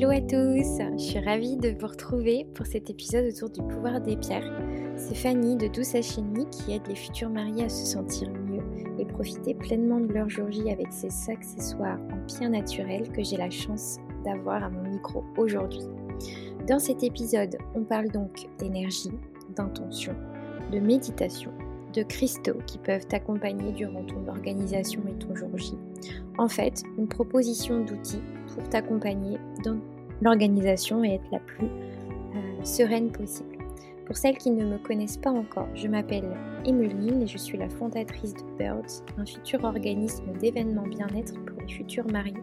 Hello à tous, je suis ravie de vous retrouver pour cet épisode autour du pouvoir des pierres. C'est Fanny de Douce Alchimie qui aide les futurs mariés à se sentir mieux et profiter pleinement de leur jour J avec ces accessoires en pierre naturelle que j'ai la chance d'avoir à mon micro aujourd'hui. Dans cet épisode, on parle donc d'énergie, d'intention, de méditation, de cristaux qui peuvent t'accompagner durant ton organisation et ton jour J. En fait, une proposition d'outils pour t'accompagner dans l'organisation et être la plus euh, sereine possible. Pour celles qui ne me connaissent pas encore, je m'appelle Emeline et je suis la fondatrice de Birds, un futur organisme d'événements bien-être pour les futurs mariés.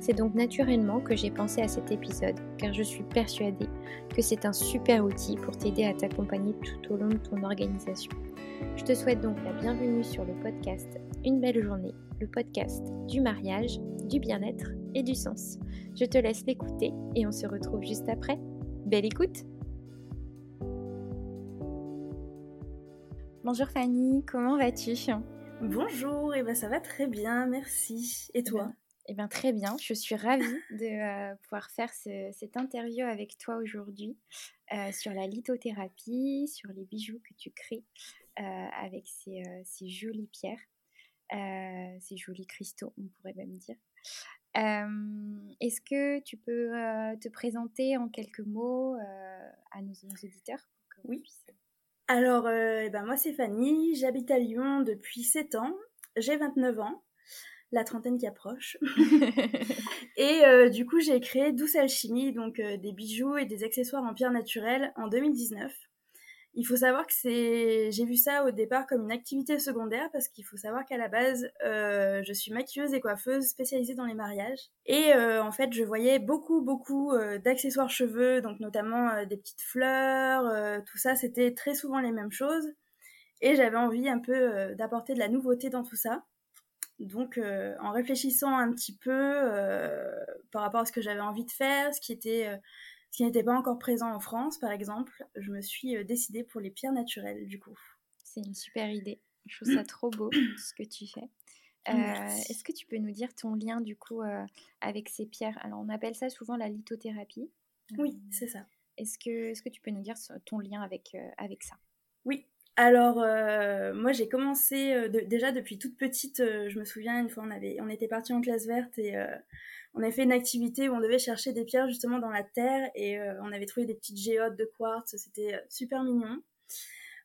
C'est donc naturellement que j'ai pensé à cet épisode, car je suis persuadée que c'est un super outil pour t'aider à t'accompagner tout au long de ton organisation. Je te souhaite donc la bienvenue sur le podcast Une belle journée, le podcast du mariage, du bien-être et du sens. Je te laisse l'écouter et on se retrouve juste après. Belle écoute Bonjour Fanny, comment vas-tu? Bonjour, et eh ben ça va très bien, merci. Et toi? Eh bien très bien, je suis ravie de euh, pouvoir faire cette interview avec toi aujourd'hui euh, sur la lithothérapie, sur les bijoux que tu crées euh, avec ces, jolies pierres, ces jolis cristaux, on pourrait même dire. Est-ce que tu peux te présenter en quelques mots à nos, auditeurs Oui. Alors, eh ben moi c'est Fanny, j'habite à Lyon depuis 7 ans, j'ai 29 ans, la trentaine qui approche. et du coup j'ai créé Douce Alchimie, donc des bijoux et des accessoires en pierre naturelle en 2019. Il faut savoir que c'est, j'ai vu ça au départ comme une activité secondaire parce qu'il faut savoir qu'à la base, euh, je suis maquilleuse et coiffeuse spécialisée dans les mariages. Et euh, en fait, je voyais beaucoup, beaucoup euh, d'accessoires cheveux, donc notamment des petites fleurs, tout ça, c'était très souvent les mêmes choses. Et j'avais envie un peu d'apporter de la nouveauté dans tout ça. Donc, en réfléchissant un petit peu par rapport à ce que j'avais envie de faire, ce qui était qui n'était pas encore présent en France, par exemple, je me suis euh, décidée pour les pierres naturelles, du coup. C'est une super idée. Je trouve ça trop beau, ce que tu fais. Euh, est-ce que tu peux nous dire ton lien, du coup, euh, avec ces pierres? Alors, on appelle ça souvent la lithothérapie. Oui, c'est ça. Est-ce que, est que tu peux nous dire ton lien avec, avec ça? Oui, alors, moi, j'ai commencé déjà depuis toute petite. je me souviens une fois, on avait, on était parti en classe verte et on avait fait une activité où on devait chercher des pierres justement dans la terre et euh, on avait trouvé des petites géodes de quartz, c'était euh, super mignon.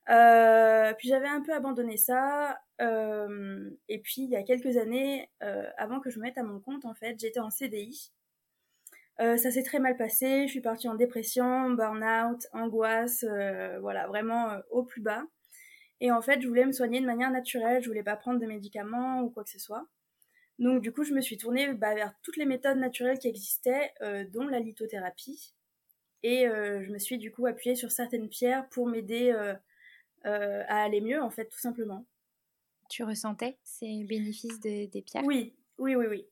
Euh, puis j'avais un peu abandonné ça. et puis il y a quelques années, avant que je me mette à mon compte, en fait, j'étais en CDI. ça s'est très mal passé. Je suis partie en dépression, burn-out, angoisse, voilà, vraiment au plus bas. Et en fait, je voulais me soigner de manière naturelle. Je voulais pas prendre de médicaments ou quoi que ce soit. Donc du coup, je me suis tournée bah, vers toutes les méthodes naturelles qui existaient, euh, dont la lithothérapie. Et euh, je me suis du coup appuyée sur certaines pierres pour m'aider euh, à aller mieux, en fait, tout simplement. Tu ressentais ces bénéfices des pierres? Oui, oui, oui, oui.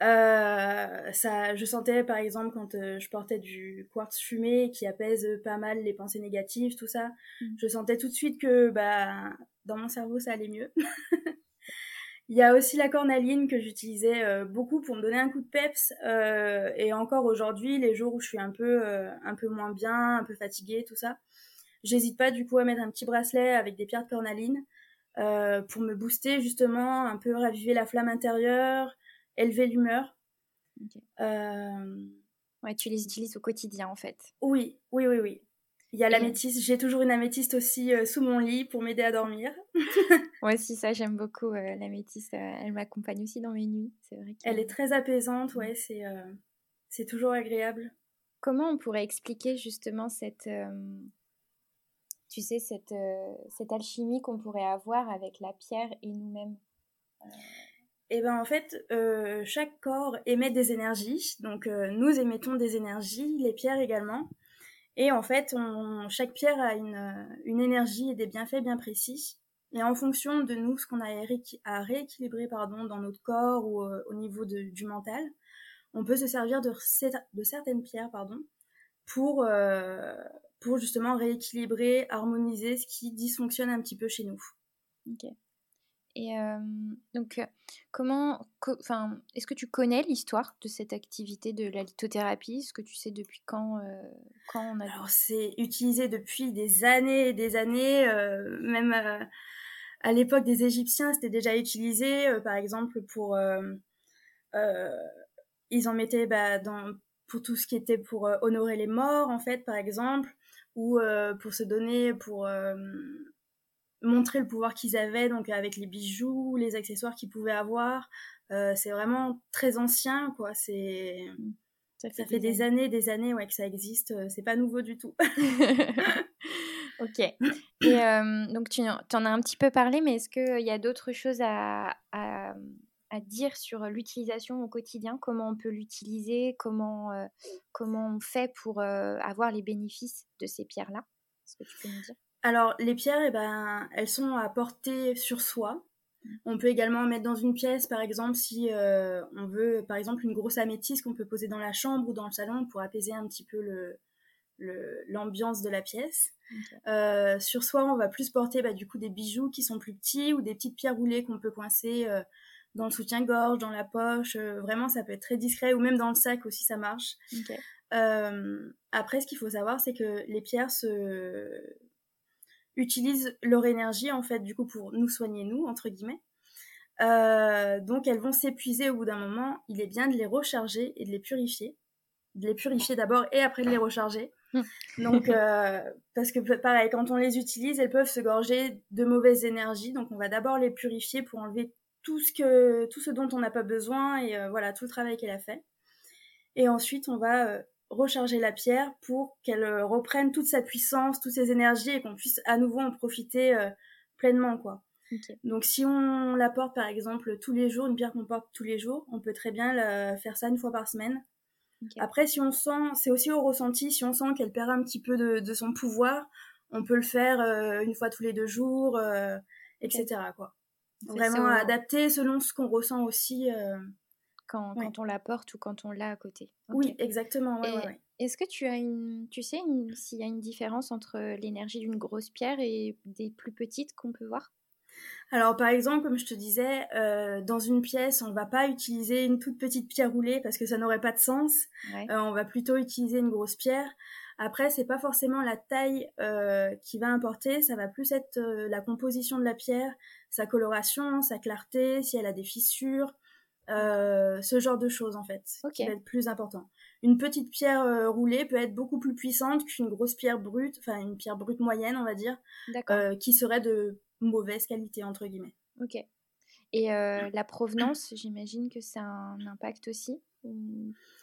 ça, je sentais par exemple quand je portais du quartz fumé qui apaise pas mal les pensées négatives, tout ça, mmh. je sentais tout de suite que bah, dans mon cerveau ça allait mieux. Il y a aussi la cornaline que j'utilisais euh, beaucoup pour me donner un coup de peps. Euh, et encore aujourd'hui, les jours où je suis un peu, euh, un peu moins bien, un peu fatiguée, tout ça, j'hésite pas du coup à mettre un petit bracelet avec des pierres de cornaline pour me booster justement, un peu raviver la flamme intérieure, élever l'humeur. Ouais, tu les utilises au quotidien en fait. Oui, oui, oui, oui. Il y a l'améthyste, j'ai toujours une améthyste aussi euh, sous mon lit pour m'aider à dormir. Moi aussi, ça, j'aime beaucoup euh, l'améthyste. Euh, elle m'accompagne aussi dans mes nuits, c'est vrai. Elle est très apaisante, ouais, c'est, c'est toujours agréable. Comment on pourrait expliquer justement cette, tu sais, cette, cette alchimie qu'on pourrait avoir avec la pierre et nous-mêmes? Eh ben en fait, chaque corps émet des énergies, donc nous émettons des énergies, les pierres également. Et en fait, chaque pierre a une, énergie et des bienfaits bien précis. Et en fonction de nous, ce qu'on a à rééquilibrer pardon, dans notre corps ou euh, au niveau du mental, on peut se servir de, certaines pierres pardon, pour, euh, pour justement rééquilibrer, harmoniser ce qui dysfonctionne un petit peu chez nous. Et donc, comment, enfin, est-ce que tu connais l'histoire de cette activité de la lithothérapie Est-ce que tu sais depuis quand, quand on a Alors, c'est utilisé depuis des années et des années, même à l'époque des Égyptiens, c'était déjà utilisé, par exemple pour, ils en mettaient bah, dans pour tout ce qui était pour honorer les morts, en fait, par exemple, ou pour se donner, pour montrer le pouvoir qu'ils avaient, donc avec les bijoux, les accessoires qu'ils pouvaient avoir. Euh, c'est vraiment très ancien, quoi. C'est ça fait, des, années. des années, ouais, que ça existe. Euh, c'est pas nouveau du tout. ok. Et euh, donc tu en as un petit peu parlé, mais est-ce qu'il y a d'autres choses à, à, à, dire sur l'utilisation au quotidien? Comment on peut l'utiliser? Comment comment on fait pour avoir les bénéfices de ces pierres-là? Est-ce que tu peux nous dire? Alors, les pierres, eh ben, elles sont à porter sur soi. On peut également mettre dans une pièce, par exemple, si euh, on veut, par exemple, une grosse améthyste qu'on peut poser dans la chambre ou dans le salon pour apaiser un petit peu l'ambiance de la pièce. Euh, sur soi, on va plus porter bah, du coup des bijoux qui sont plus petits ou des petites pierres roulées qu'on peut coincer euh, dans le soutien-gorge, dans la poche. vraiment, ça peut être très discret ou même dans le sac aussi, ça marche. après, ce qu'il faut savoir, c'est que les pierres se utilisent leur énergie en fait du coup pour nous soigner nous entre guillemets. Euh, donc elles vont s'épuiser au bout d'un moment. Il est bien de les recharger et de les purifier, de les purifier d'abord et après de les recharger. Donc euh, parce que pareil quand on les utilise, elles peuvent se gorger de mauvaises énergies. Donc on va d'abord les purifier pour enlever tout ce que tout ce dont on n'a pas besoin et euh, voilà tout le travail qu'elle a fait. Et ensuite on va recharger la pierre pour qu'elle euh, reprenne toute sa puissance, toutes ses énergies et qu'on puisse à nouveau en profiter euh, pleinement quoi. Donc si on la porte par exemple tous les jours, une pierre qu'on porte tous les jours, on peut très bien la, faire ça une fois par semaine. Après si on sent, c'est aussi au ressenti, si on sent qu'elle perd un petit peu de, son pouvoir, on peut le faire euh, une fois tous les deux jours, etc. Quoi. Vraiment adapter selon ce qu'on ressent aussi quand, quand, on la porte ou quand on l'a à côté. Oui, exactement. Est-ce que tu as une, tu sais s'il y a une différence entre l'énergie d'une grosse pierre et des plus petites qu'on peut voir? Alors par exemple, comme je te disais, euh, dans une pièce, on ne va pas utiliser une toute petite pierre roulée parce que ça n'aurait pas de sens. Euh, on va plutôt utiliser une grosse pierre. Après, c'est pas forcément la taille euh, qui va importer, ça va plus être la composition de la pierre, sa coloration, sa clarté, si elle a des fissures, euh, ce genre de choses en fait, qui va être plus important. Une petite pierre euh, roulée peut être beaucoup plus puissante qu'une grosse pierre brute, enfin une pierre brute moyenne on va dire, euh, qui serait de mauvaise qualité entre guillemets. Ok. Et la provenance, j'imagine que ça a un impact aussi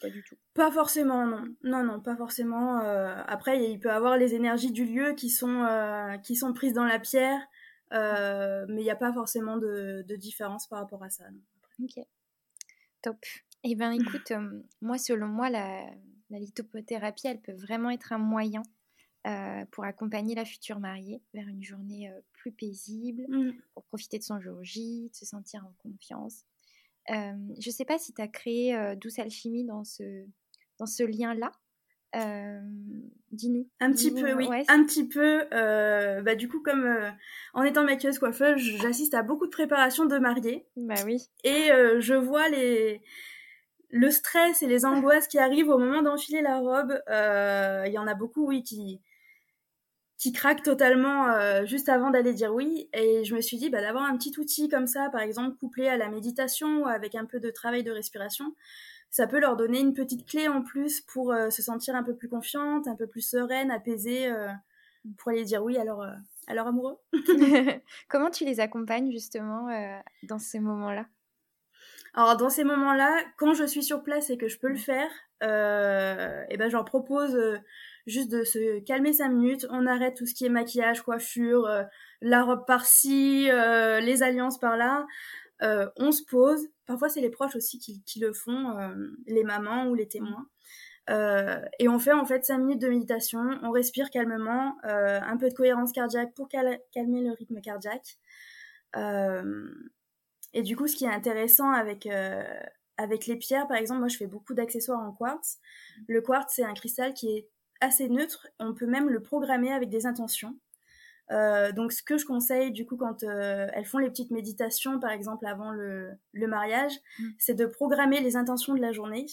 pas du tout? Pas forcément, non. Non, non, pas forcément. après, il peut y avoir les énergies du lieu qui sont, qui sont prises dans la pierre, mais il n'y a pas forcément de, de, différence par rapport à ça. Ok. Top. Eh bien, écoute, moi, selon moi, la, lithothérapie, elle peut vraiment être un moyen pour accompagner la future mariée vers une journée plus paisible, mmh. pour profiter de son jour J, de se sentir en confiance. je ne sais pas si tu as créé Douce Alchimie dans ce, dans ce lien-là. Euh, dis-nous. Un petit peu, oui. Un petit peu. Euh, bah, du coup, comme euh, en étant maquilleuse coiffeuse, j'assiste à beaucoup de préparations de mariés. Bah oui. Et je vois les le stress et les angoisses qui arrivent au moment d'enfiler la robe. Il y en a beaucoup, oui, qui qui craquent totalement juste avant d'aller dire oui. Et je me suis dit, bah, d'avoir un petit outil comme ça, par exemple, couplé à la méditation ou avec un peu de travail de respiration, ça peut leur donner une petite clé en plus pour euh, se sentir un peu plus confiante, un peu plus sereine, apaisée, euh, pour aller dire oui à leur, euh, à leur amoureux. Comment tu les accompagnes justement dans ces moments-là? Alors dans ces moments-là, quand je suis sur place et que je peux le faire, et eh ben je leur propose juste de se calmer cinq minutes, on arrête tout ce qui est maquillage, coiffure, la robe par-ci, les alliances par-là. Euh, on se pose. Parfois, c'est les proches aussi qui, le font, euh, les mamans ou les témoins. Euh, et on fait en fait 5 minutes de méditation, on respire calmement, un peu de cohérence cardiaque pour calmer le rythme cardiaque. et du coup, ce qui est intéressant avec, avec les pierres, par exemple, moi je fais beaucoup d'accessoires en quartz. Le quartz, c'est un cristal qui est assez neutre, on peut même le programmer avec des intentions. Donc, ce que je conseille, du coup, quand elles font les petites méditations, par exemple, avant le, mariage, mmh. c'est de programmer les intentions de la journée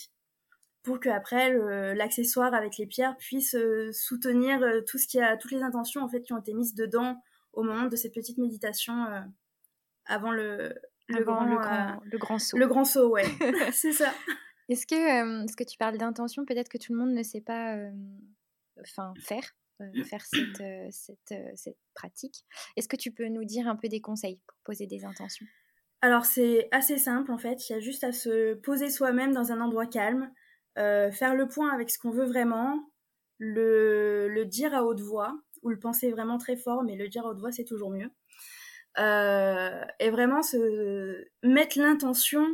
pour qu'après l'accessoire avec les pierres puisse soutenir tout ce qui a, toutes les intentions en fait qui ont été mises dedans au moment de cette petite méditation avant le, le, grand, le, grand, saut. Le grand saut, ouais. c'est ça. Est-ce que, ce que tu parles d'intention, peut-être que tout le monde ne sait pas enfin, faire, faire cette, cette, cette pratique. Est-ce que tu peux nous dire un peu des conseils pour poser des intentions? Alors, c'est assez simple en fait. Il y a juste à se poser soi-même dans un endroit calme, faire le point avec ce qu'on veut vraiment, le, le, dire à haute voix, ou le penser vraiment très fort, mais le dire à haute voix, c'est toujours mieux. Euh, et vraiment se mettre l'intention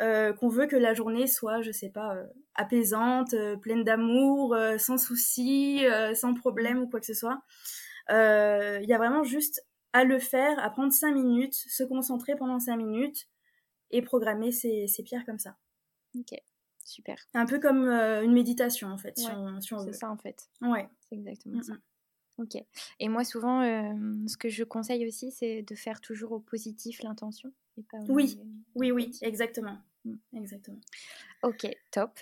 euh, qu'on veut que la journée soit, je sais pas, euh, apaisante, pleine d'amour, sans soucis, sans problème ou quoi que ce soit. Il y a vraiment juste à le faire, à prendre cinq minutes, se concentrer pendant cinq minutes et programmer ses, pierres comme ça. Ok, super. Un peu comme une méditation en fait, si on, C'est ça en fait. Ouais. C'est exactement ça. Ok. Et moi, souvent, ce que je conseille aussi, c'est de faire toujours au positif l'intention. Oui, oui, oui, exactement. Mmh. Exactement. Ok, top.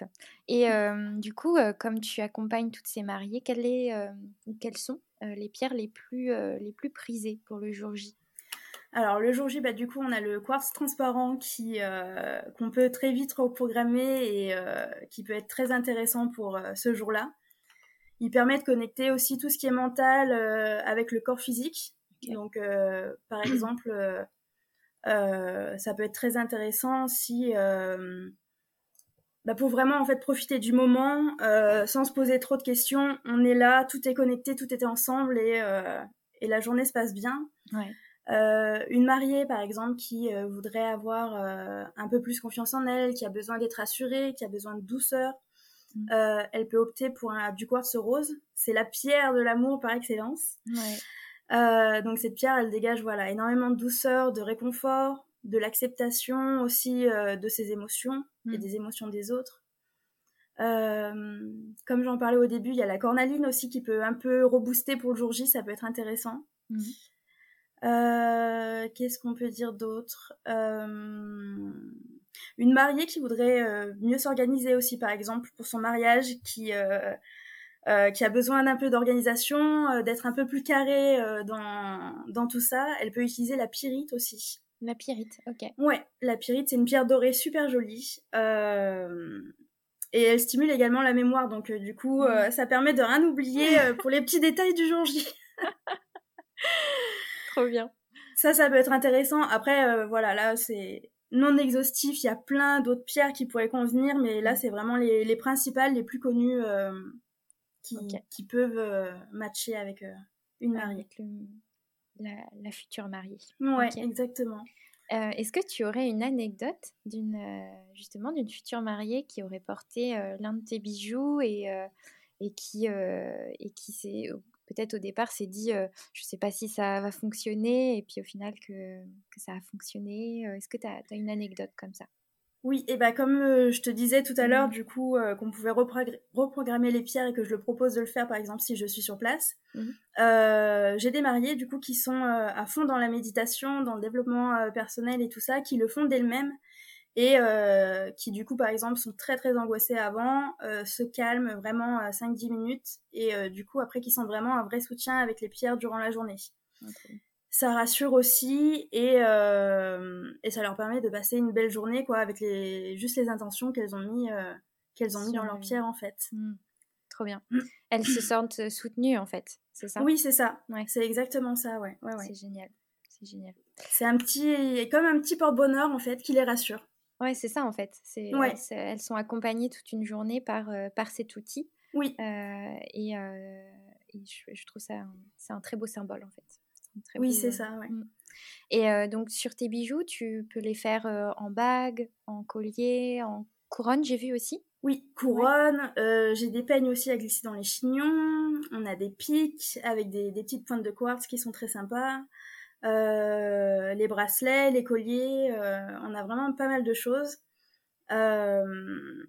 Et du coup, comme tu accompagnes toutes ces mariées, quelles, est, quelles sont les pierres les plus, les plus prisées pour le jour J? Alors le jour J, bah, du coup, on a le quartz transparent qui qu'on peut très vite reprogrammer et qui peut être très intéressant pour ce jour-là. Il permet de connecter aussi tout ce qui est mental euh, avec le corps physique. Donc, euh, par exemple, euh, ça peut être très intéressant si, bah, pour vraiment en fait profiter du moment, sans se poser trop de questions, on est là, tout est connecté, tout est ensemble et, et la journée se passe bien. une mariée, par exemple, qui voudrait avoir un peu plus confiance en elle, qui a besoin d'être assurée, qui a besoin de douceur, Mm. Euh, elle peut opter pour un, du quartz rose. C'est la pierre de l'amour par excellence. Euh, donc cette pierre, elle dégage voilà énormément de douceur, de réconfort, de l'acceptation aussi euh, de ses émotions et mm. des émotions des autres. comme j'en parlais au début, il y a la cornaline aussi qui peut un peu rebooster pour le jour J, ça peut être intéressant. Mm. Qu'est-ce qu'on peut dire d'autre? Une mariée qui voudrait euh, mieux s'organiser aussi, par exemple, pour son mariage, qui, euh, euh, qui a besoin d'un peu d'organisation, d'être un peu plus carré dans, dans tout ça, elle peut utiliser la pyrite aussi. La pyrite, ok. Ouais, la pyrite, c'est une pierre dorée super jolie. et elle stimule également la mémoire, donc du coup, mm. ça permet de rien oublier pour les petits détails du jour J. Trop bien. Ça, ça peut être intéressant. Après, voilà, là, c'est non exhaustif. Il y a plein d'autres pierres qui pourraient convenir, mais là, c'est vraiment les, principales, les plus connues euh, qui, peuvent euh, matcher avec euh, une mariée. la, future mariée. Ouais, exactement. Est-ce que tu aurais une anecdote d'une justement d'une future mariée qui aurait porté l'un de tes bijoux et, et qui et qui s'est peut-être au départ s'est dit je ne sais pas si ça va fonctionner et puis au final que, que ça a fonctionné Est-ce que tu as, une anecdote comme ça? Oui, et bah comme je te disais tout à l'heure, mmh. du coup, qu'on pouvait reprogrammer les pierres et que je le propose de le faire, par exemple, si je suis sur place. Mmh. J'ai des mariés, du coup, qui sont à fond dans la méditation, dans le développement personnel et tout ça, qui le font d'elles-mêmes et euh, qui du coup par exemple sont très très angoissés avant, euh, se calment vraiment 5-10 minutes et euh, du coup après qui sentent vraiment un vrai soutien avec les pierres durant la journée. Ça rassure aussi et, et ça leur permet de passer une belle journée quoi avec les juste les intentions qu'elles ont mis qu'elles ont mis dans leurs pierres en fait. Mmh. Trop bien. Mmh. Elles se sentent soutenues en fait, c'est ça? Oui c'est ça. Ouais. C'est exactement ça ouais. ouais, ouais. C'est génial. C'est génial. C'est un petit comme un petit porte-bonheur en fait qui les rassure. Ouais, c'est ça en fait. C'est, elles, sont accompagnées toute une journée par, euh, par cet outil. Oui. Euh, et, euh, je, trouve ça c'est un très beau symbole en fait. Oui, c'est ça. Ouais. Mmh. Et donc sur tes bijoux, tu peux les faire en bague, en collier, en couronne, j'ai vu aussi? Oui, couronne. j'ai des peignes aussi à glisser dans les chignons. On a des pics avec des, des petites pointes de quartz qui sont très sympas. Euh, les bracelets, les colliers, euh, on a vraiment pas mal de choses. Euh,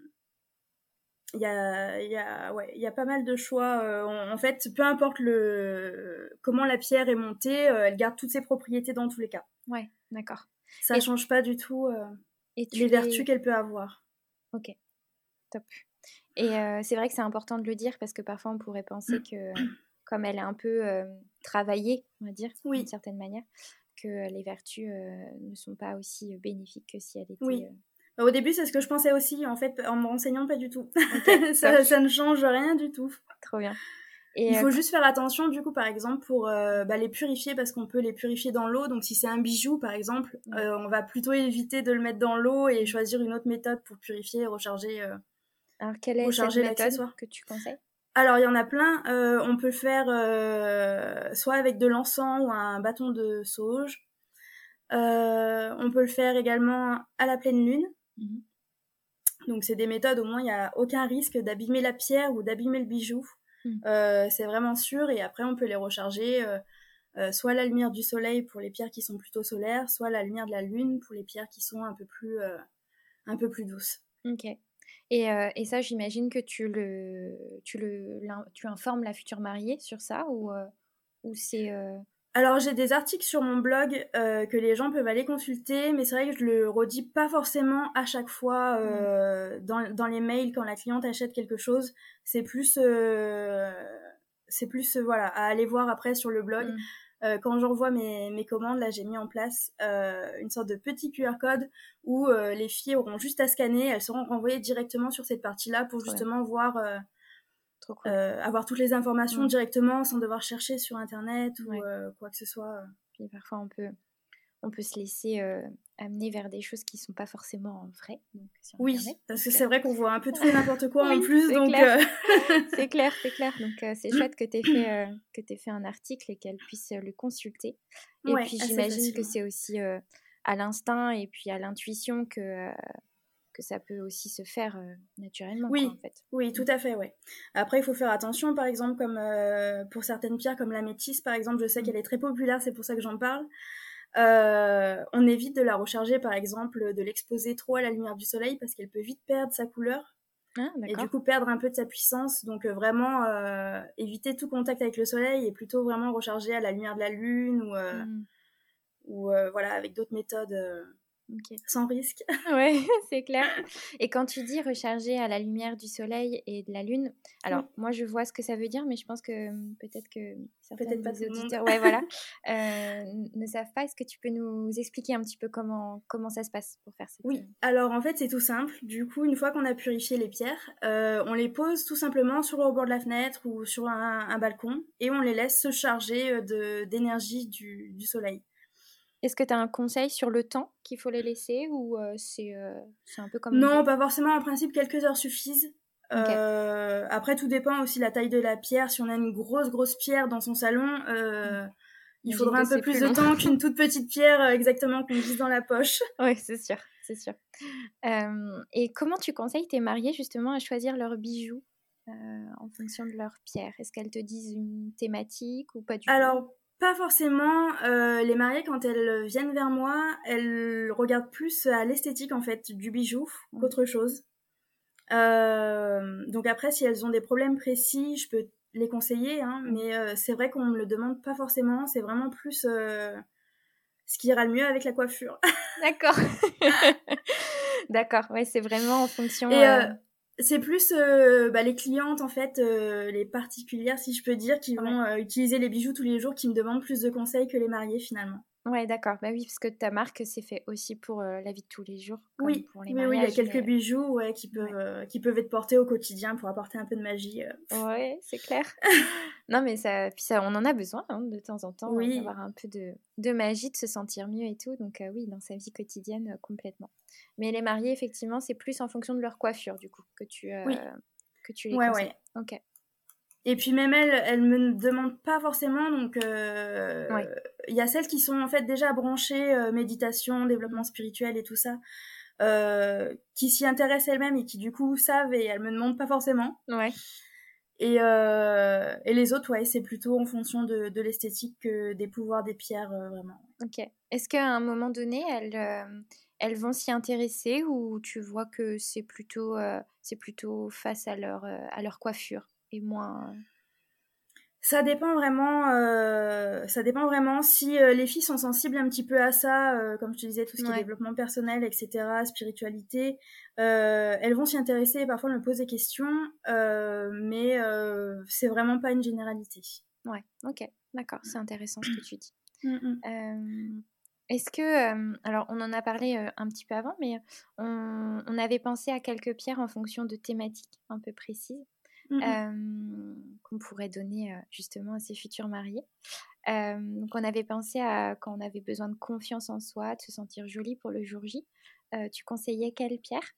il y a, y, a, ouais, y a pas mal de choix. Euh, en fait, peu importe le, comment la pierre est montée, euh, elle garde toutes ses propriétés dans tous les cas. Ouais, d'accord. Ça ne change pas du tout euh, les vertus qu'elle peut avoir. Ok, top. Et c'est vrai que c'est important de le dire parce que parfois on pourrait penser que, comme elle est un peu travaillée, on va dire, d'une certaine manière, que les vertus ne sont pas aussi bénéfiques que si elle était. Oui. Au début, c'est ce que je pensais aussi, en fait, en me renseignant, pas du tout. ça, ça, ne change rien du tout. Trop bien. Et Il faut euh, juste faire attention, du coup, par exemple, pour euh, bah, les purifier, parce qu'on peut les purifier dans l'eau. Donc, si c'est un bijou, par exemple, euh, on va plutôt éviter de le mettre dans l'eau et choisir une autre méthode pour purifier et recharger. Alors, quelle est cette méthode que tu conseilles? Alors, il y en a plein. on peut le faire soit avec de l'encens ou un bâton de sauge. on peut le faire également à la pleine lune. Mhm. Donc c'est des méthodes, au moins il n'y a aucun risque d'abîmer la pierre ou d'abîmer le bijou. Mhm. Euh, c'est vraiment sûr et après on peut les recharger euh, euh, soit la lumière du soleil pour les pierres qui sont plutôt solaires, soit la lumière de la lune pour les pierres qui sont un peu plus, un peu plus douces. Ok. Et, et ça, j'imagine que tu le, tu le, tu informes la future mariée sur ça ou, ou c'est alors j'ai des articles sur mon blog euh, que les gens peuvent aller consulter, mais c'est vrai que je le redis pas forcément à chaque fois euh, dans, dans, les mails quand la cliente achète quelque chose. C'est plus, euh, c'est plus voilà à aller voir après sur le blog. Mm. quand j'envoie mes, mes commandes, là j'ai mis en place une sorte de petit QR code où les filles auront juste à scanner, elles seront renvoyées directement sur cette partie-là pour justement voir euh, avoir toutes les informations mm. directement sans devoir chercher sur internet ou euh, quoi que ce soit. Puis parfois on peut, on peut se laisser euh, amener vers des choses qui sont pas forcément vraies. oui, parce que c'est vrai qu'on voit un peu tout et n'importe quoi en plus. donc c'est clair, c'est clair. Donc c'est chouette que tu aies, fait, que aies fait un article et qu'elle puisse le consulter. Et puis j'imagine que c'est aussi à l'instinct et puis à l'intuition que que ça peut aussi se faire euh, naturellement. Oui, en fait. oui, tout à fait, ouais. Après, il faut faire attention, par exemple, comme euh, pour certaines pierres, comme la métisse, par exemple, je sais mm. qu'elle est très populaire, c'est pour ça que j'en parle. Euh, on évite de la recharger, par exemple, de l'exposer trop à la lumière du soleil parce qu'elle peut vite perdre sa couleur. Ah, et du coup perdre un peu de sa puissance. Donc vraiment éviter tout contact avec le soleil et plutôt vraiment recharger à la lumière de la lune ou, mm. ou voilà avec d'autres méthodes sans risque. Oui, c'est clair. Et quand tu dis recharger à la lumière du soleil et de la lune, alors moi je vois ce que ça veut dire, mais je pense que hum, peut-être que certains peut des auditeurs ouais, voilà, euh, ne savent pas. Est-ce que tu peux nous expliquer un petit peu comment, comment ça se passe pour faire ça Oui, euh, alors en fait c'est tout simple. Du coup, une fois qu'on a purifié les pierres, euh, on les pose tout simplement sur le bord de la fenêtre ou sur un, balcon et on les laisse se charger d'énergie du, du soleil. Est-ce que tu as un conseil sur le temps qu'il faut les laisser ou euh, euh, c'est un peu comme... Non, pas forcément. En principe, quelques heures suffisent. Euh, après, tout dépend aussi de la taille de la pierre. Si on a une grosse, grosse pierre dans son salon, mmh. il faudra un peu plus, de temps qu'une toute petite pierre exactement qu'on glisse dans la poche. Oui, c'est sûr, c'est sûr. et comment tu conseilles tes mariés justement à choisir leurs bijoux en fonction de leur pierre Est-ce qu'elles te disent une thématique ou pas du tout? Pas forcément. Euh, les mariées, quand elles viennent vers moi, elles regardent plus à l'esthétique en fait du bijou mmh. qu'autre chose. Euh, donc après, si elles ont des problèmes précis, je peux les conseiller, hein, mmh. mais euh, c'est vrai qu'on me le demande pas forcément. C'est vraiment plus ce qui ira le mieux avec la coiffure. D'accord. D'accord. Ouais, c'est vraiment en fonction c'est plus euh, bah, les clientes en fait, euh, les particulières si je peux dire, qui vont euh, utiliser les bijoux tous les jours, qui me demandent plus de conseils que les mariés finalement. Ouais, d'accord. Bah oui, parce que ta marque, c'est fait aussi pour la vie de tous les jours. oui, pour les oui, il y a quelques bijoux ouais, qui, peuvent, qui peuvent être portés au quotidien pour apporter un peu de magie. Ouais, c'est clair. non, mais ça, puis ça, on en a besoin hein, de temps en temps, oui. d'avoir un peu de, de, magie, de se sentir mieux et tout. Donc oui, dans sa vie quotidienne, complètement. Mais les mariés, effectivement, c'est plus en fonction de leur coiffure, du coup, que tu, euh, que tu les ouais, conseilles. Ouais. Ok. Et puis même elles, elles me demandent pas forcément, donc euh, il y a celles qui sont en fait déjà branchées euh, méditation, développement spirituel et tout ça, qui s'y intéressent elles-mêmes et qui du coup savent et elles me demandent pas forcément. Ouais. Et, et les autres, ouais, c'est plutôt en fonction de, de l'esthétique que des pouvoirs des pierres, vraiment. Ok. Est-ce qu'à un moment donné, elles, elles vont s'y intéresser ou tu vois que c'est plutôt, c'est plutôt face à leur, à leur coiffure? Et moins... Ça dépend vraiment. Euh, ça dépend vraiment si euh, les filles sont sensibles un petit peu à ça, euh, comme je te disais, tout ce qui est développement personnel, etc., spiritualité. elles vont s'y intéresser et parfois me poser des questions, mais c'est vraiment pas une généralité. Ouais, ok, d'accord, c'est intéressant ce que tu dis. Mmh, mmh. Est-ce que, alors on en a parlé un petit peu avant, mais on, on, avait pensé à quelques pierres en fonction de thématiques un peu précises. Mmh qu'on pourrait donner justement à ses futurs mariés. donc on avait pensé à quand on avait besoin de confiance en soi, de se sentir jolie pour le jour J. tu conseillais quelle pierre?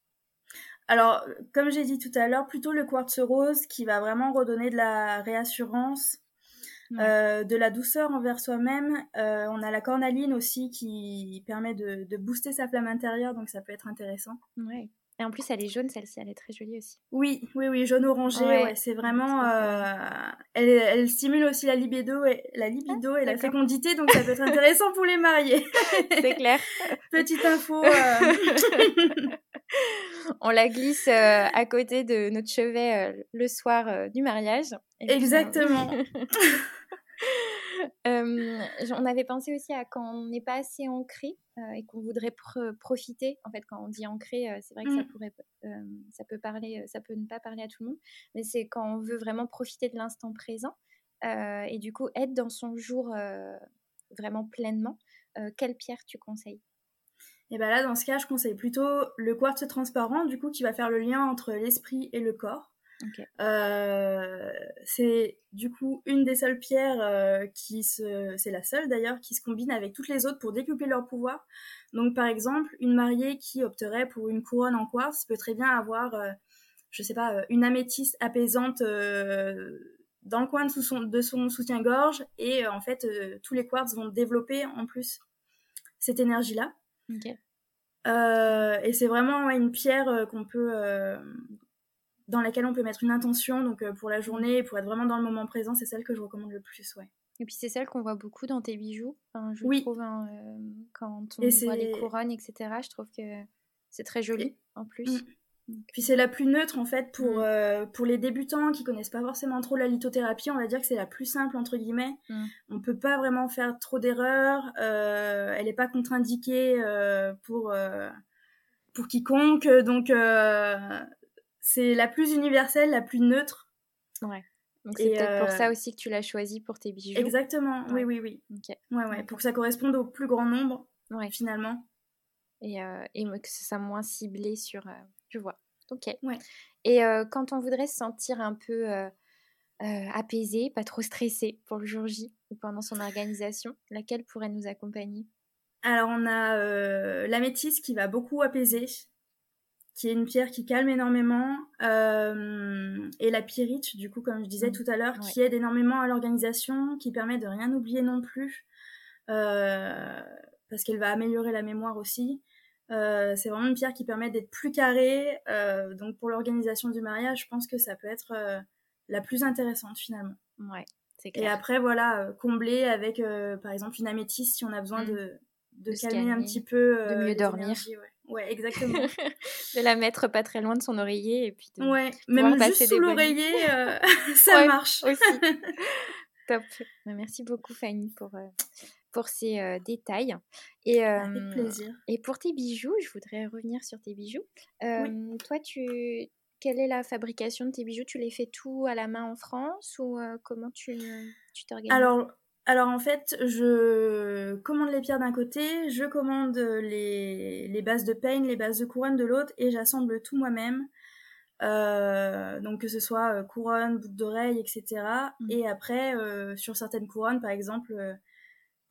Alors, comme j'ai dit tout à l'heure, plutôt le quartz rose qui va vraiment redonner de la réassurance, de la douceur envers soi-même. on a la cornaline aussi qui permet de, de, booster sa flamme intérieure, donc ça peut être intéressant. Ouais. Et en plus, elle est jaune, celle-ci, elle est très jolie aussi. Oui, oui, oui, jaune orangé, ouais, c'est vraiment. Euh, elle, elle, stimule aussi la libido et la libido et la fécondité, donc ça peut être intéressant pour les mariés. c'est clair. Petite info. Euh. On la glisse euh, à côté de notre chevet le soir du mariage. Exactement. On avait pensé aussi à quand on n'est pas assez ancré et qu'on voudrait profiter. En fait, quand on dit ancré, c'est vrai que ça mmh. pourrait, ça peut parler, ça peut ne pas parler à tout le monde, mais c'est quand on veut vraiment profiter de l'instant présent et du coup être dans son jour vraiment pleinement. quelle pierre tu conseilles? Et bien là, dans ce cas, je conseille plutôt le quartz transparent, du coup, qui va faire le lien entre l'esprit et le corps. Euh, c'est du coup une des seules pierres euh, qui se, c'est la seule d'ailleurs, qui se combine avec toutes les autres pour décupler leur pouvoir. Donc par exemple, une mariée qui opterait pour une couronne en quartz peut très bien avoir, euh, je sais pas, une améthyste apaisante dans le coin de, son, de son soutien-gorge et en fait tous les quartz vont développer en plus cette énergie-là. et c'est vraiment une pierre qu'on peut dans laquelle on peut mettre une intention. Donc euh, pour la journée, pour être vraiment dans le moment présent, c'est celle que je recommande le plus, ouais. Et puis c'est celle qu'on voit beaucoup dans tes bijoux. je oui. trouve hein, euh, quand on voit les couronnes, etc. Je trouve que c'est très joli en plus. Mm. Puis c'est la plus neutre en fait pour, mm. euh, pour les débutants qui connaissent pas forcément trop la lithothérapie. On va dire que c'est la plus simple entre guillemets. Mm. On peut pas vraiment faire trop d'erreurs. elle n'est pas contre-indiquée pour pour quiconque. Donc c'est la plus universelle, la plus neutre. Ouais. Donc c'est peut-être pour ça euh, aussi que tu l'as choisi pour tes bijoux. Exactement, oui, oui, oui. Ouais, ouais, pour que ça corresponde au plus grand nombre, ouais. finalement. Et, euh, et que ce soit moins ciblé sur... Euh, je vois. Ok. Ouais. Et quand on voudrait se sentir un peu apaisé, pas trop stressé pour le jour J ou pendant son organisation, laquelle pourrait nous accompagner? Alors on a l'améthyste qui va beaucoup apaiser qui est une pierre qui calme énormément, euh, et la pyrite, du coup, comme je disais mm. tout à l'heure, qui aide énormément à l'organisation, qui permet de rien oublier non plus, euh, parce qu'elle va améliorer la mémoire aussi. Euh, c'est vraiment une pierre qui permet d'être plus carrée, donc pour l'organisation du mariage, je pense que ça peut être la plus intéressante finalement. Ouais, c'est clair. Et après, voilà, combler avec, par exemple, une améthyste si on a besoin mm. de, de, calmer un petit peu. de mieux dormir. Ouais, exactement. de la mettre pas très loin de son oreiller et puis de ouais, même juste sous l'oreiller, euh, ça marche aussi. Top. Bah, merci beaucoup Fanny pour euh, pour ces euh, détails. Et, Avec plaisir. Et pour tes bijoux, je voudrais revenir sur tes bijoux. Toi, tu quelle est la fabrication de tes bijoux? Tu les fais tout à la main en France ou comment tu tu t'organises? Alors alors en fait, je commande les pierres d'un côté, je commande les, bases de peigne, les bases de couronne de l'autre, et j'assemble tout moi-même. Euh, donc que ce soit euh, couronne, boucle d'oreille, etc. Mmh. Et après, euh, sur certaines couronnes, par exemple,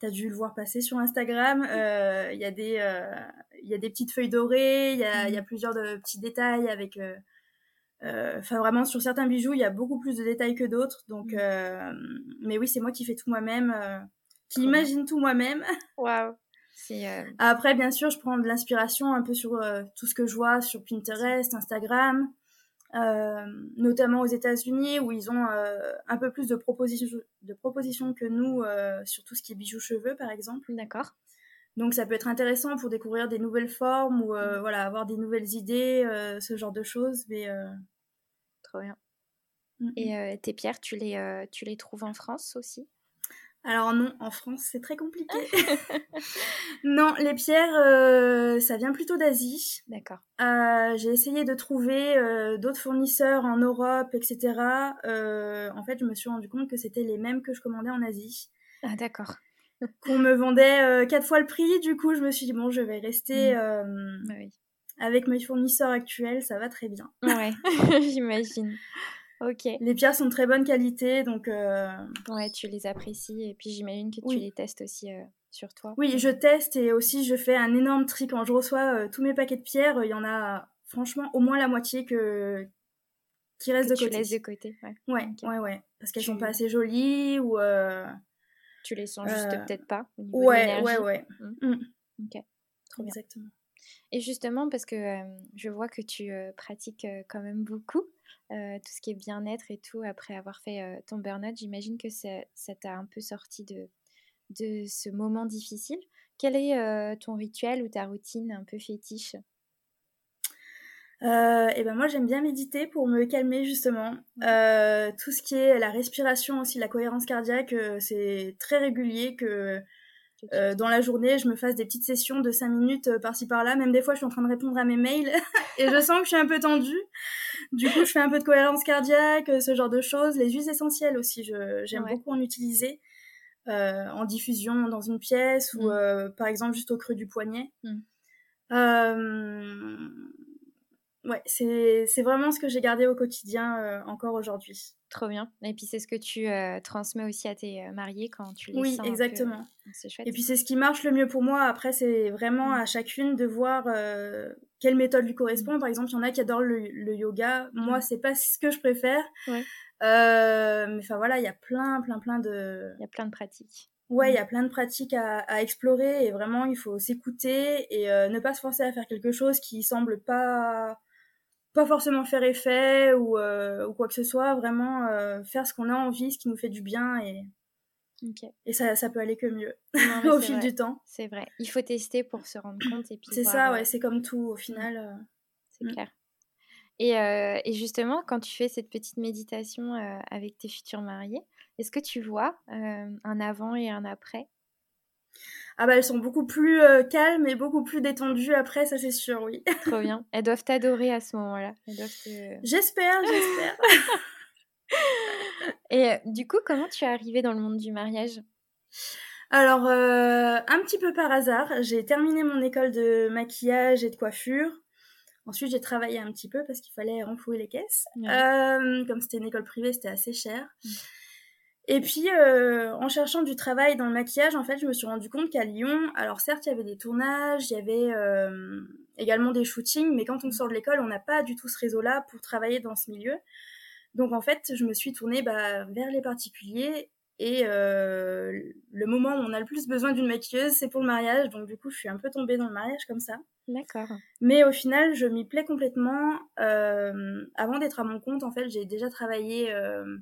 tu as dû le voir passer sur Instagram, il y, a des, y a des petites feuilles dorées, il y a, y a, mmh. plusieurs de, petits détails avec euh, enfin, vraiment, sur certains bijoux, il y a beaucoup plus de détails que d'autres. Donc, mm. euh, mais oui, c'est moi qui fais tout moi-même, euh, qui imagine tout moi-même. Waouh. Après, bien sûr, je prends de l'inspiration un peu sur tout ce que je vois sur Pinterest, Instagram, notamment aux États-Unis où ils ont un peu plus de propositions, de propositions que nous sur tout ce qui est bijoux cheveux, par exemple. D'accord. Donc ça peut être intéressant pour découvrir des nouvelles formes ou euh, voilà, avoir des nouvelles idées, euh, ce genre de choses. Mais, euh, Trop bien. Mm, Et mm. tes pierres, tu les, tu les trouves en France aussi? Alors non, en France, c'est très compliqué. non, les pierres, ça vient plutôt d'Asie. D'accord. j'ai essayé de trouver d'autres fournisseurs en Europe, etc. en fait, je me suis rendu compte que c'était les mêmes que je commandais en Asie. Ah d'accord qu'on me vendait euh, quatre fois le prix. Du coup, je me suis dit, bon, je vais rester mm. euh, avec mes fournisseurs actuels, ça va très bien. Ouais, j'imagine. Ok. Les pierres sont de très bonne qualité, donc. Euh, ouais, tu les apprécies et puis j'imagine que tu les testes aussi sur toi. Oui, je teste et aussi je fais un énorme tri quand je reçois tous mes paquets de pierres. Il y en a franchement au moins la moitié que qui reste de tu côté. laisses de côté. Ouais, ouais, ouais, ouais, parce qu'elles sont pas assez jolies ou. Tu les sens juste euh, peut-être pas au niveau Ouais, ouais, ouais. Mmh. Mmh. Ok, trop bien. Exactement. Et justement, parce que je vois que tu pratiques quand même beaucoup tout ce qui est bien-être et tout après avoir fait ton burn-out, j'imagine que ça t'a un peu sorti de, de ce moment difficile. Quel est ton rituel ou ta routine un peu fétiche? Euh, et ben moi j'aime bien méditer pour me calmer justement. Euh, tout ce qui est la respiration aussi, la cohérence cardiaque, euh, c'est très régulier que euh, dans la journée je me fasse des petites sessions de 5 minutes euh, par-ci par-là. Même des fois je suis en train de répondre à mes mails et je sens que je suis un peu tendue. Du coup je fais un peu de cohérence cardiaque, ce genre de choses. Les huiles essentielles aussi, j'aime beaucoup en utiliser. en diffusion dans une pièce ou mmh. par exemple juste au creux du poignet. Mmh. Euh, Ouais, c'est vraiment ce que j'ai gardé au quotidien euh, encore aujourd'hui. Trop bien. Et puis c'est ce que tu euh, transmets aussi à tes euh, mariés quand tu les Oui, exactement. C'est chouette. Et puis c'est ce qui marche le mieux pour moi. Après, c'est vraiment mmh. à chacune de voir quelle méthode lui correspond. Par exemple, il y en a qui adorent le, yoga. Moi, mmh. c'est pas ce que je préfère. Ouais. mais enfin voilà, il y a plein, plein, plein de. Il y a plein de pratiques. Ouais, il y a mmh. plein de pratiques à, à explorer et vraiment il faut s'écouter et ne pas se forcer à faire quelque chose qui semble pas pas forcément faire effet ou, euh, ou quoi que ce soit, vraiment euh, faire ce qu'on a envie, ce qui nous fait du bien et, et ça, ça peut aller que mieux au fil du temps. C'est vrai, il faut tester pour se rendre compte. et puis C'est ça, ouais, c'est comme tout au final. C'est mm. clair. Et, et, justement, quand tu fais cette petite méditation avec tes futurs mariés, est-ce que tu vois un avant et un après? Ah bah elles sont beaucoup plus euh, calmes et beaucoup plus détendues après, ça c'est sûr, oui. Trop bien. Elles doivent t'adorer à ce moment-là. J'espère, j'espère. et euh, du coup, comment tu es arrivée dans le monde du mariage? Alors, euh, un petit peu par hasard, j'ai terminé mon école de maquillage et de coiffure. Ensuite, j'ai travaillé un petit peu parce qu'il fallait renflouer les caisses. comme c'était une école privée, c'était assez cher. Mm. Et puis, euh, en cherchant du travail dans le maquillage, en fait, je me suis rendu compte qu'à Lyon, alors certes, il y avait des tournages, il y avait euh, également des shootings, mais quand on sort de l'école, on n'a pas du tout ce réseau-là pour travailler dans ce milieu. Donc, en fait, je me suis tournée bah, vers les particuliers. Et euh, le moment où on a le plus besoin d'une maquilleuse, c'est pour le mariage. Donc, du coup, je suis un peu tombée dans le mariage comme ça. D'accord. Mais au final, je m'y plais complètement. avant d'être à mon compte, en fait, j'ai déjà travaillé euh,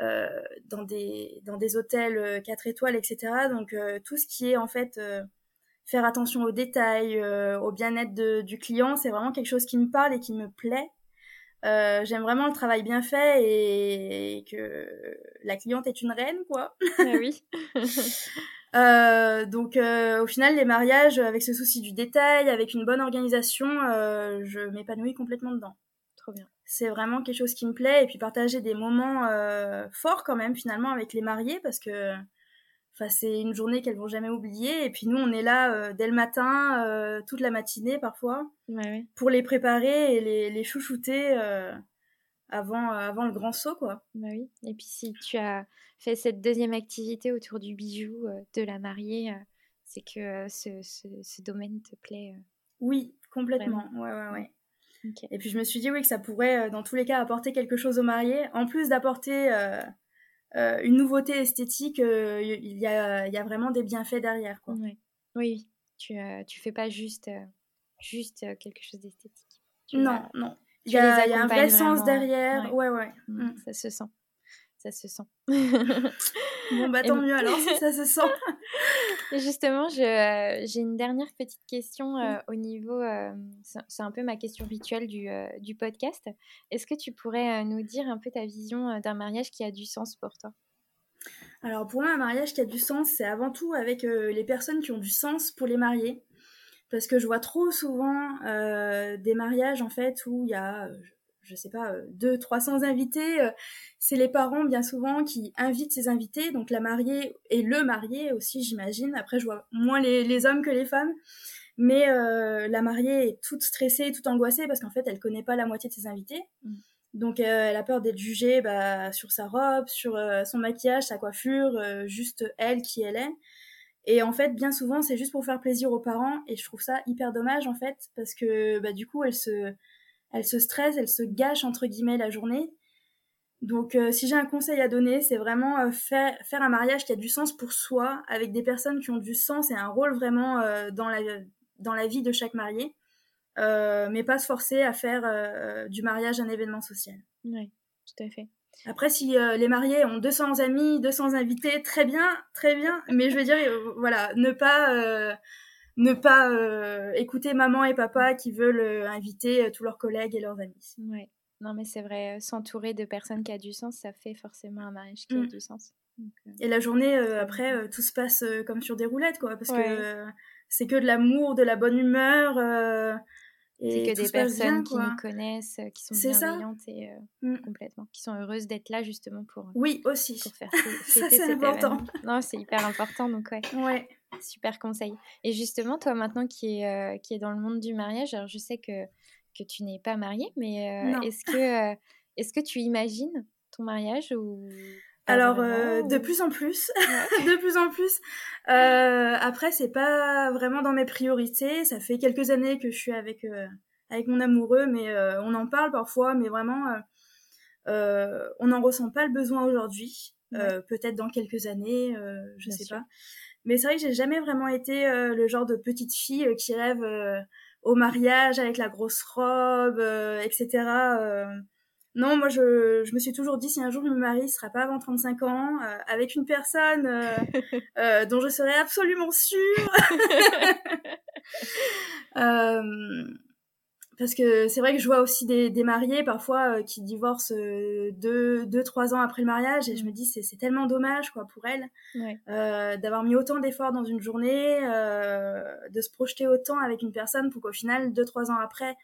dans des dans des hôtels 4 euh, étoiles, etc. Donc euh, tout ce qui est en fait faire attention aux détails, au bien-être du client, c'est vraiment quelque chose qui me parle et qui me plaît. Euh, j'aime vraiment le travail bien fait et, que la cliente est une reine, quoi. Ah oui. euh, donc, au final, les mariages avec ce souci du détail, avec une bonne organisation, je m'épanouis complètement dedans. Trop bien c'est vraiment quelque chose qui me plaît. Et puis partager des moments euh, forts quand même finalement avec les mariés parce que c'est une journée qu'elles vont jamais oublier. Et puis nous, on est là euh, dès le matin, euh, toute la matinée parfois, pour les préparer et les, les chouchouter avant, avant le grand saut. Quoi. Bah oui. Et puis si tu as fait cette deuxième activité autour du bijou de la mariée, c'est que ce, ce, domaine te plaît. oui, complètement. Ouais, ouais, ouais. Et puis je me suis dit oui que ça pourrait euh, dans tous les cas apporter quelque chose aux mariés, en plus d'apporter euh, euh, une nouveauté esthétique, il y a, y, a, vraiment des bienfaits derrière. Quoi. Oui, tu tu fais pas juste, juste quelque chose d'esthétique. Non, non. Il y, a, y a un vrai sens derrière. Ouais, ouais. Mm, mm. Ça se sent. Ça se sent. bon, bah tant mieux alors si ça se sent. Justement, j'ai une dernière petite question au niveau, c'est un peu ma question rituelle du, du podcast. Est-ce que tu pourrais nous dire un peu ta vision d'un mariage qui a du sens pour toi? Alors pour moi, un mariage qui a du sens, c'est avant tout avec les personnes qui ont du sens pour les mariés. Parce que je vois trop souvent des mariages en fait où il y a je sais pas, 200, 300 invités. Euh, c'est les parents, bien souvent, qui invitent ces invités, donc la mariée et le marié aussi, j'imagine. Après, je vois moins les, hommes que les femmes. Mais euh, la mariée est toute stressée, toute angoissée, parce qu'en fait, elle connaît pas la moitié de ses invités. Mm. Donc, euh, elle a peur d'être jugée bah, sur sa robe, sur son maquillage, sa coiffure, juste elle qui elle est. Et en fait, bien souvent, c'est juste pour faire plaisir aux parents. Et je trouve ça hyper dommage, en fait, parce que bah, du coup, elle se, elle se stresse, elle se gâche entre guillemets la journée. Donc euh, si j'ai un conseil à donner, c'est vraiment euh, faire, faire un mariage qui a du sens pour soi, avec des personnes qui ont du sens et un rôle vraiment euh, dans, la, dans la vie de chaque marié, mais pas se forcer à faire du mariage un événement social. Oui, tout à fait. Après, si les mariés ont 200 amis, 200 invités, très bien, très bien, mais je veux dire, voilà, ne pas ne pas euh, écouter maman et papa qui veulent euh, inviter euh, tous leurs collègues et leurs amis. Ouais. Non, mais c'est vrai, s'entourer de personnes qui a du sens, ça fait forcément un mariage qui a mm. du sens. et la journée, après, tout se passe comme sur des roulettes, quoi, parce que c'est que de l'amour, de la bonne humeur. C'est que des personnes qui nous connaissent, qui sont bienveillantes et mm. complètement, qui sont heureuses d'être là justement pour. Oui, aussi. Pour faire ça, c'est important. Non, c'est hyper important, donc ouais. Ouais. Super conseil. Et justement, toi maintenant qui est euh, qui est dans le monde du mariage, alors je sais que, que tu n'es pas mariée, mais euh, est-ce que, euh, est-ce que tu imagines ton mariage ou alors de plus en plus, de plus en plus. après, c'est pas vraiment dans mes priorités. Ça fait quelques années que je suis avec avec mon amoureux, mais on en parle parfois, mais vraiment, on n'en ressent pas le besoin aujourd'hui. Peut-être dans quelques années, je ne sais pas. Mais c'est vrai que j'ai jamais vraiment été euh, le genre de petite fille euh, qui rêve euh, au mariage avec la grosse robe, etc. Non, moi je, je, me suis toujours dit si un jour je me marie, ce sera pas avant 35 ans, avec une personne dont je serais absolument sûre. parce que c'est vrai que je vois aussi des, des mariés parfois euh, qui divorcent euh, deux, deux, trois ans après le mariage et je me dis c'est, c'est tellement dommage quoi pour elles euh, d'avoir mis autant d'efforts dans une journée, de se projeter autant avec une personne pour qu'au final deux trois ans après.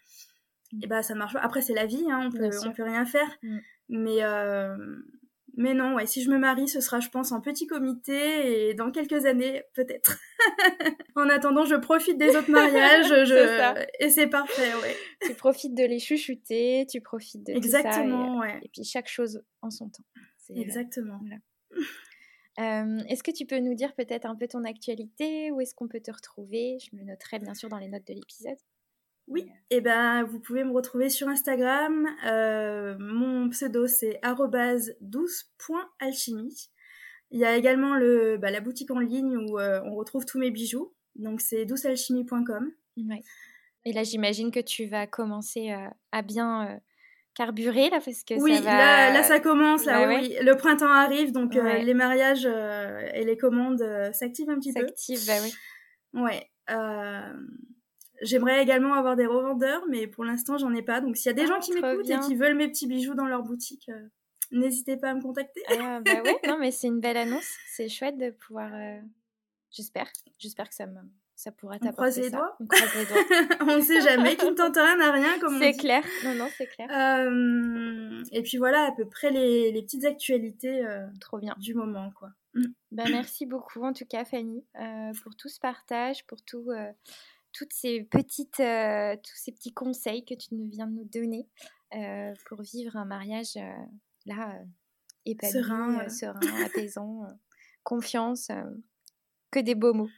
Et eh ben ça marche pas. Après c'est la vie, hein, on peut on peut rien faire, mm. mais mais non, ouais, si je me marie, ce sera, je pense, en petit comité et dans quelques années, peut-être. en attendant, je profite des autres mariages je... et c'est parfait, ouais. Tu profites de les chuchoter, tu profites de Exactement, tout ça et, ouais. et puis chaque chose en son temps. Euh, Exactement. Euh, est-ce que tu peux nous dire peut-être un peu ton actualité Où est-ce qu'on peut te retrouver? Je me noterai bien sûr dans les notes de l'épisode. Oui, et eh ben vous pouvez me retrouver sur Instagram. Euh, mon pseudo c'est @12.alchimie. Il y a également le, bah, la boutique en ligne où euh, on retrouve tous mes bijoux. Donc c'est doucealchimie.com. Ouais. Et là j'imagine que tu vas commencer euh, à bien carburer là parce que oui, ça va... là, là ça commence là. Bah oui. Le printemps arrive donc les mariages et les commandes s'activent un petit peu. S'activent, bah oui. Ouais. J'aimerais également avoir des revendeurs, mais pour l'instant, j'en ai pas. Donc, s'il y a des ah, gens qui m'écoutent et qui veulent mes petits bijoux dans leur boutique, euh, n'hésitez pas à me contacter. Ah, bah ouais, non, mais c'est une belle annonce. C'est chouette de pouvoir. Euh, j'espère. J'espère que ça me. Ça pourra t'apporter. On croise les doigts. On croise les doigts. on ne sait jamais. Qui ne tente rien n'a rien, comme C'est clair. Non, non, c'est clair. Euh, et puis voilà, à peu près les, les petites actualités Trop bien. du moment, quoi. Bah, merci beaucoup, en tout cas, Fanny, pour tout ce partage, pour tout toutes ces petites, euh, tous ces petits conseils que tu nous viens de nous donner euh, pour vivre un mariage euh, là épanoui, serein, serein apaisant, confiance, que des beaux mots.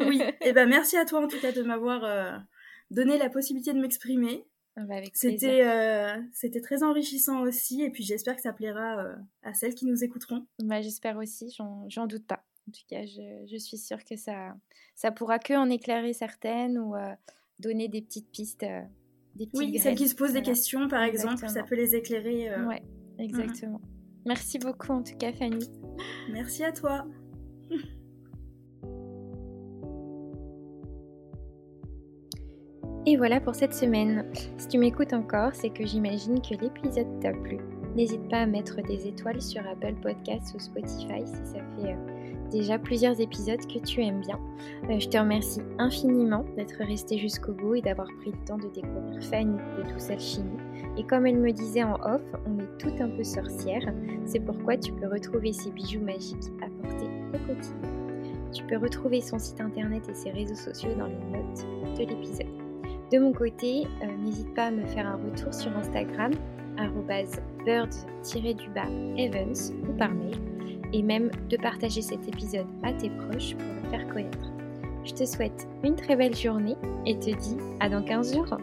oui, et eh ben merci à toi en tout cas de m'avoir donné la possibilité de m'exprimer. Ah bah, c'était c'était très enrichissant aussi et puis j'espère que ça plaira à celles qui nous écouteront. Bah, j'espère aussi, j'en doute pas. En tout cas, je, suis sûre que ça, ça pourra que en éclairer certaines ou euh, donner des petites pistes. Euh, oui, celles qui se posent des questions, par exemple, ça peut les éclairer. Euh... Ouais, mmh. exactement. Merci beaucoup en tout cas, Fanny. Merci à toi. Et voilà pour cette semaine. Si tu m'écoutes encore, c'est que j'imagine que l'épisode t'a plu. N'hésite pas à mettre des étoiles sur Apple Podcasts ou Spotify si ça fait euh, déjà plusieurs épisodes que tu aimes bien. Euh, je te remercie infiniment d'être resté jusqu'au bout et d'avoir pris le temps de découvrir Fanny de Douce Alchimie. Et comme elle me disait en off, on est tout un peu sorcière. C'est pourquoi tu peux retrouver ces bijoux magiques à porter au quotidien. Tu peux retrouver son site internet et ses réseaux sociaux dans les notes de l'épisode. De mon côté, euh, n'hésite pas à me faire un retour sur Instagram, birds-evans ou par mail, et même de partager cet épisode à tes proches pour le faire connaître. Je te souhaite une très belle journée et te dis à dans 15 jours.